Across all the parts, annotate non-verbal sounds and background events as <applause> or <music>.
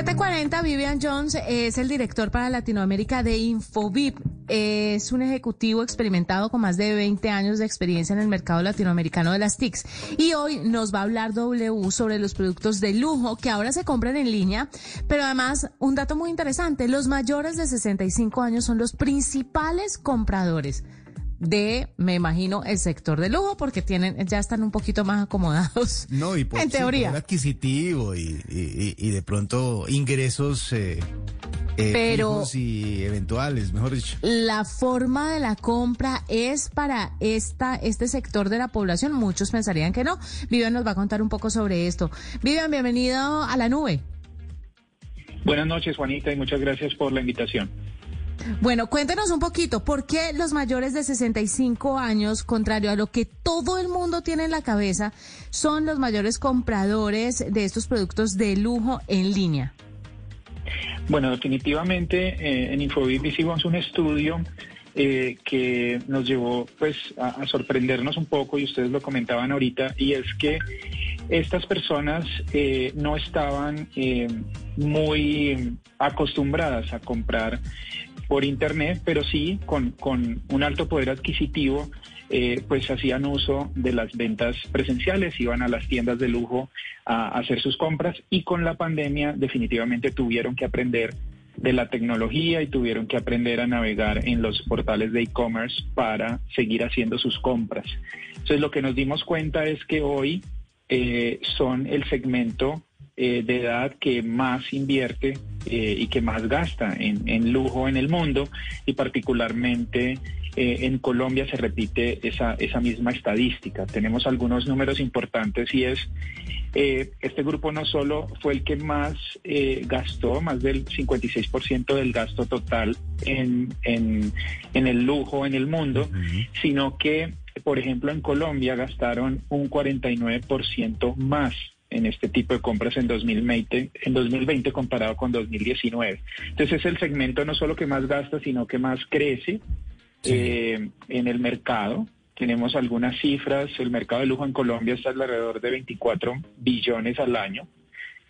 740, Vivian Jones es el director para Latinoamérica de Infobip. Es un ejecutivo experimentado con más de 20 años de experiencia en el mercado latinoamericano de las TICs. Y hoy nos va a hablar W sobre los productos de lujo que ahora se compran en línea. Pero además, un dato muy interesante, los mayores de 65 años son los principales compradores de, me imagino, el sector de lujo, porque tienen, ya están un poquito más acomodados. <laughs> No, y por, en teoría. adquisitivo y, y, y, de pronto ingresos eh, eh, Pero y eventuales, mejor dicho. La forma de la compra es para esta, este sector de la población. Muchos pensarían que no. Vivian nos va a contar un poco sobre esto. Vivian, bienvenido a la nube. Buenas noches, Juanita, y muchas gracias por la invitación. Bueno, cuéntenos un poquito, ¿por qué los mayores de 65 años, contrario a lo que todo el mundo tiene en la cabeza, son los mayores compradores de estos productos de lujo en línea? Bueno, definitivamente eh, en Infobip hicimos un estudio eh, que nos llevó pues a, a, sorprendernos un poco y ustedes lo comentaban ahorita y es que estas personas eh, no estaban eh, muy acostumbradas a comprar por internet, pero sí con, con un alto poder adquisitivo, eh, pues hacían uso de las ventas presenciales, iban a las tiendas de lujo a, hacer sus compras y con la pandemia definitivamente tuvieron que aprender de la tecnología y tuvieron que aprender a navegar en los portales de e-commerce para seguir haciendo sus compras. Entonces lo que nos dimos cuenta es que hoy eh, son el segmento eh, de edad que más invierte eh, y que más gasta en, en, lujo en el mundo y particularmente eh, en Colombia se repite esa, esa misma estadística. Tenemos algunos números importantes y es, este grupo no solo fue el que más gastó, más del 56% del gasto total en, en, en, el lujo en el mundo, uh -huh. sino que, por ejemplo, en Colombia gastaron un 49% más en este tipo de compras en 2020, en 2020 comparado con 2019. Entonces es el segmento no solo que más gasta, sino que más crece sí. eh, en el mercado. Tenemos algunas cifras, el mercado de lujo en Colombia está alrededor de 24 billones al año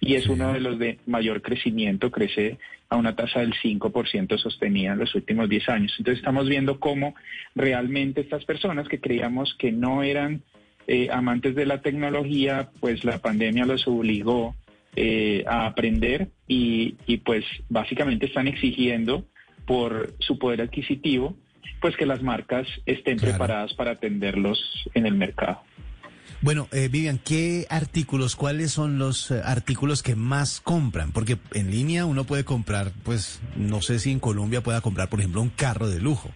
y es sí. uno de los de mayor crecimiento, crece a una tasa del 5% sostenida en los últimos 10 años. Entonces estamos viendo cómo realmente estas personas que creíamos que no eran eh, amantes de la tecnología, pues la pandemia los obligó eh, a aprender y, y, pues básicamente están exigiendo por su poder adquisitivo, pues que las marcas estén claro. preparadas para atenderlos en el mercado. Bueno, eh, Vivian, ¿qué artículos, cuáles son los eh, artículos que más compran? Porque en línea uno puede comprar, pues no sé si en Colombia pueda comprar, por ejemplo, un carro de lujo.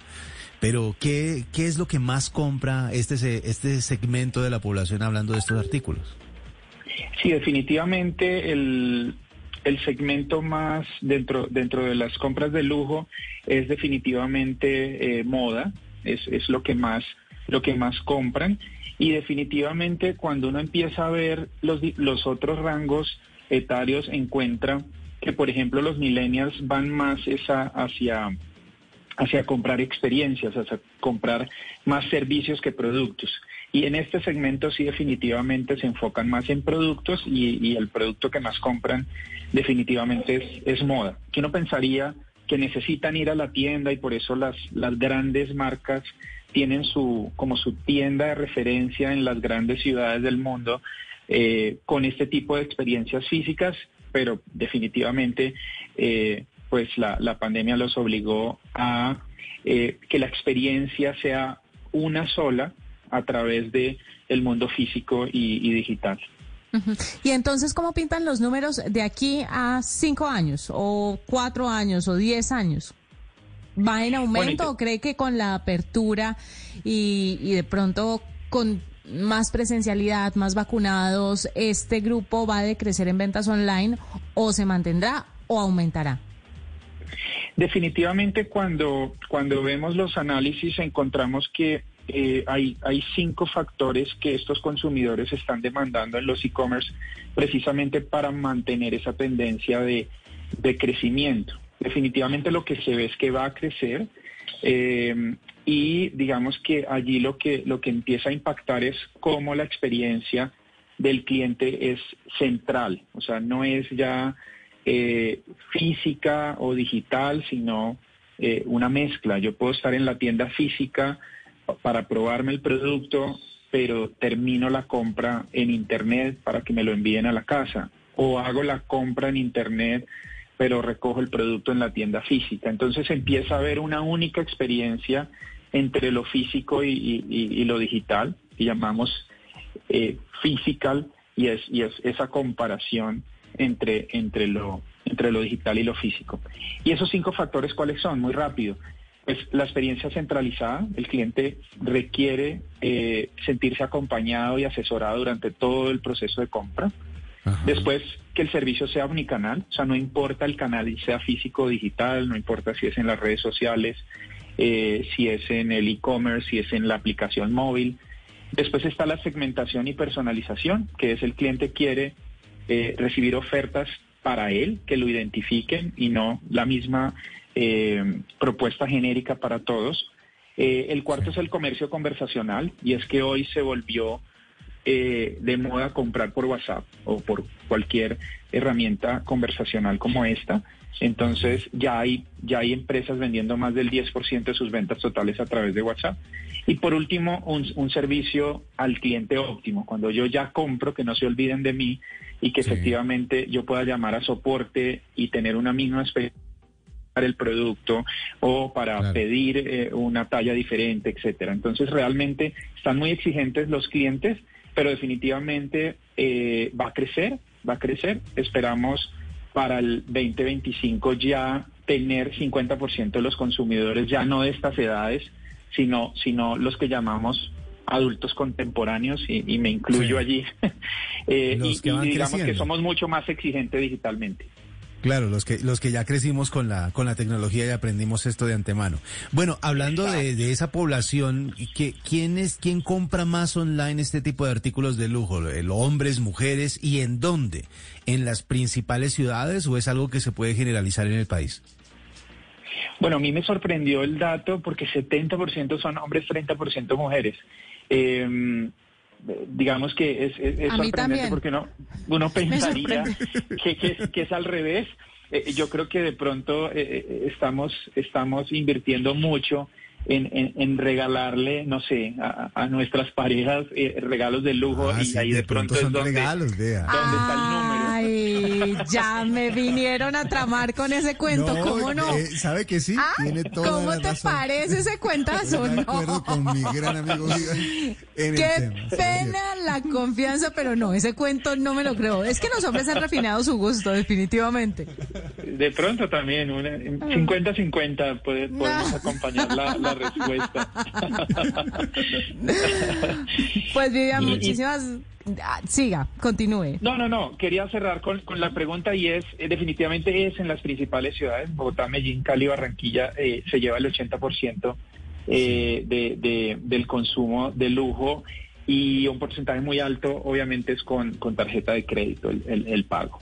Pero, ¿qué, ¿qué es lo que más compra este, este segmento de la población hablando de estos artículos? Sí, definitivamente el, el segmento más dentro, dentro de las compras de lujo es definitivamente eh, moda, es, es lo que más, lo que más compran. Y definitivamente cuando uno empieza a ver los, los otros rangos etarios encuentra que, por ejemplo, los millennials van más esa hacia hacia comprar experiencias, hacia comprar más servicios que productos. Y en este segmento sí definitivamente se enfocan más en productos y, el producto que más compran definitivamente es, moda. Que uno pensaría que necesitan ir a la tienda y por eso las, las grandes marcas tienen su, como su tienda de referencia en las grandes ciudades del mundo eh, con este tipo de experiencias físicas, pero definitivamente eh, pues la, la, pandemia los obligó a eh, que la experiencia sea una sola a través de el mundo físico y, y digital. Uh -huh. Y entonces, ¿cómo pintan los números de aquí a cinco años, o cuatro años, o diez años? ¿Va en aumento bueno, o cree que con la apertura y, y de pronto con más presencialidad, más vacunados, este grupo va a decrecer en ventas online o se mantendrá o aumentará? Definitivamente cuando, cuando vemos los análisis encontramos que eh, hay, hay cinco factores que estos consumidores están demandando en los e-commerce precisamente para mantener esa tendencia de, de, crecimiento. Definitivamente lo que se ve es que va a crecer eh, y digamos que allí lo que, lo que empieza a impactar es cómo la experiencia del cliente es central, o sea, no es ya eh, física o digital, sino eh, una mezcla. Yo puedo estar en la tienda física para probarme el producto, pero termino la compra en Internet para que me lo envíen a la casa. O hago la compra en Internet, pero recojo el producto en la tienda física. Entonces empieza a haber una única experiencia entre lo físico y, lo digital, que llamamos eh, physical, y y es esa comparación entre, entre, lo, entre lo digital y lo físico. Y esos cinco factores, ¿cuáles son? Muy rápido. Pues la experiencia centralizada, el cliente requiere eh, sentirse acompañado y asesorado durante todo el proceso de compra. Después, que el servicio sea omnicanal, o sea, no importa el canal, sea físico o digital, no importa si es en las redes sociales, eh, si es en el e-commerce, si es en la aplicación móvil. Después está la segmentación y personalización, que es el cliente quiere eh, recibir ofertas para él, que lo identifiquen y no la misma eh, propuesta genérica para todos. Eh, el cuarto es el comercio conversacional y es que hoy se volvió de moda comprar por WhatsApp o por cualquier herramienta conversacional como esta. Entonces ya hay, ya hay empresas vendiendo más del 10% de sus ventas totales a través de WhatsApp. Y por último, un, un, servicio al cliente óptimo. Cuando yo ya compro, que no se olviden de mí y que efectivamente yo pueda llamar a soporte y tener una misma experiencia para el producto o para pedir eh, una talla diferente, etcétera. Entonces realmente están muy exigentes los clientes, pero definitivamente eh, va a crecer, va a crecer. Esperamos para el 2025 ya tener 50% de los consumidores ya no de estas edades, sino sino los que llamamos adultos contemporáneos y, me incluyo allí. <laughs> Eh, y, digamos que somos mucho más exigentes digitalmente. Claro, los que los que ya crecimos con la con la tecnología y aprendimos esto de antemano. Bueno, hablando de, esa población, ¿qué, ¿quién es quién compra más online este tipo de artículos de lujo? ¿Hombres, mujeres y en dónde? ¿En las principales ciudades o es algo que se puede generalizar en el país? Bueno, a mí me sorprendió el dato porque 70% son hombres, 30% mujeres. Eh, digamos que es, sorprendente porque uno, uno <laughs> pensaría que, es, al revés. Eh, yo creo que de pronto eh, eh, estamos, estamos invirtiendo mucho en, regalarle, no sé, a, nuestras parejas regalos de lujo ah, y ahí de, pronto, son regalos, vea. ¿Dónde está el número? <laughs> Ya me vinieron a tramar con ese cuento, ¿cómo no? ¿Sabe que sí? Ah, Tiene toda ¿Cómo te parece ese cuentazo? <laughs> no. acuerdo con mi gran amigo Qué pena la confianza, pero no, ese cuento no me lo creo. Es que los hombres han refinado su gusto, definitivamente. De pronto también, 50-50 podemos acompañar la, respuesta. <laughs> Pues Vivian, muchísimas Ah, siga, continúe. No, no, no. Quería cerrar con, la pregunta y es, eh, definitivamente es en las principales ciudades, Bogotá, Medellín, Cali, Barranquilla, eh, se lleva el 80% eh, de, del consumo de lujo y un porcentaje muy alto, obviamente, es con, con tarjeta de crédito el, el pago.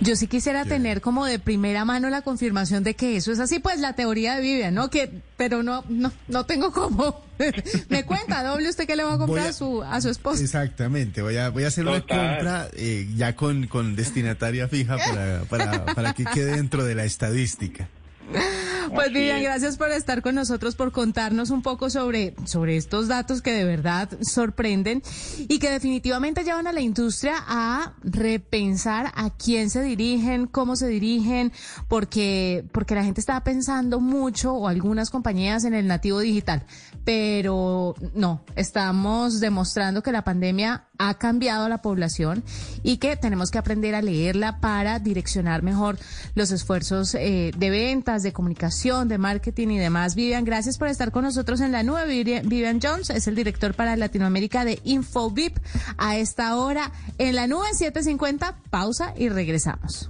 Yo sí quisiera tener como de primera mano la confirmación de que eso es así, pues la teoría de Vivian, ¿no? Que, pero no, no, no tengo cómo. <laughs> Me cuenta, doble usted que le va a comprar a, su a su esposa. Exactamente, voy a voy a hacer una compra eh, ya con, con destinataria fija para, para, para que quede dentro de la estadística. <laughs> Pues Vivian, gracias por estar con nosotros, por contarnos un poco sobre, sobre estos datos que de verdad sorprenden y que definitivamente llevan a la industria a repensar a quién se dirigen, cómo se dirigen, porque, porque la gente está pensando mucho o algunas compañías en el nativo digital. Pero no, estamos demostrando que la pandemia ha cambiado a la población y que tenemos que aprender a leerla para direccionar mejor los esfuerzos eh, de ventas, de comunicación, de marketing y demás. Vivian, gracias por estar con nosotros en la nube. Vivian Jones es el director para Latinoamérica de InfoVip. A esta hora en la nube 750, pausa y regresamos.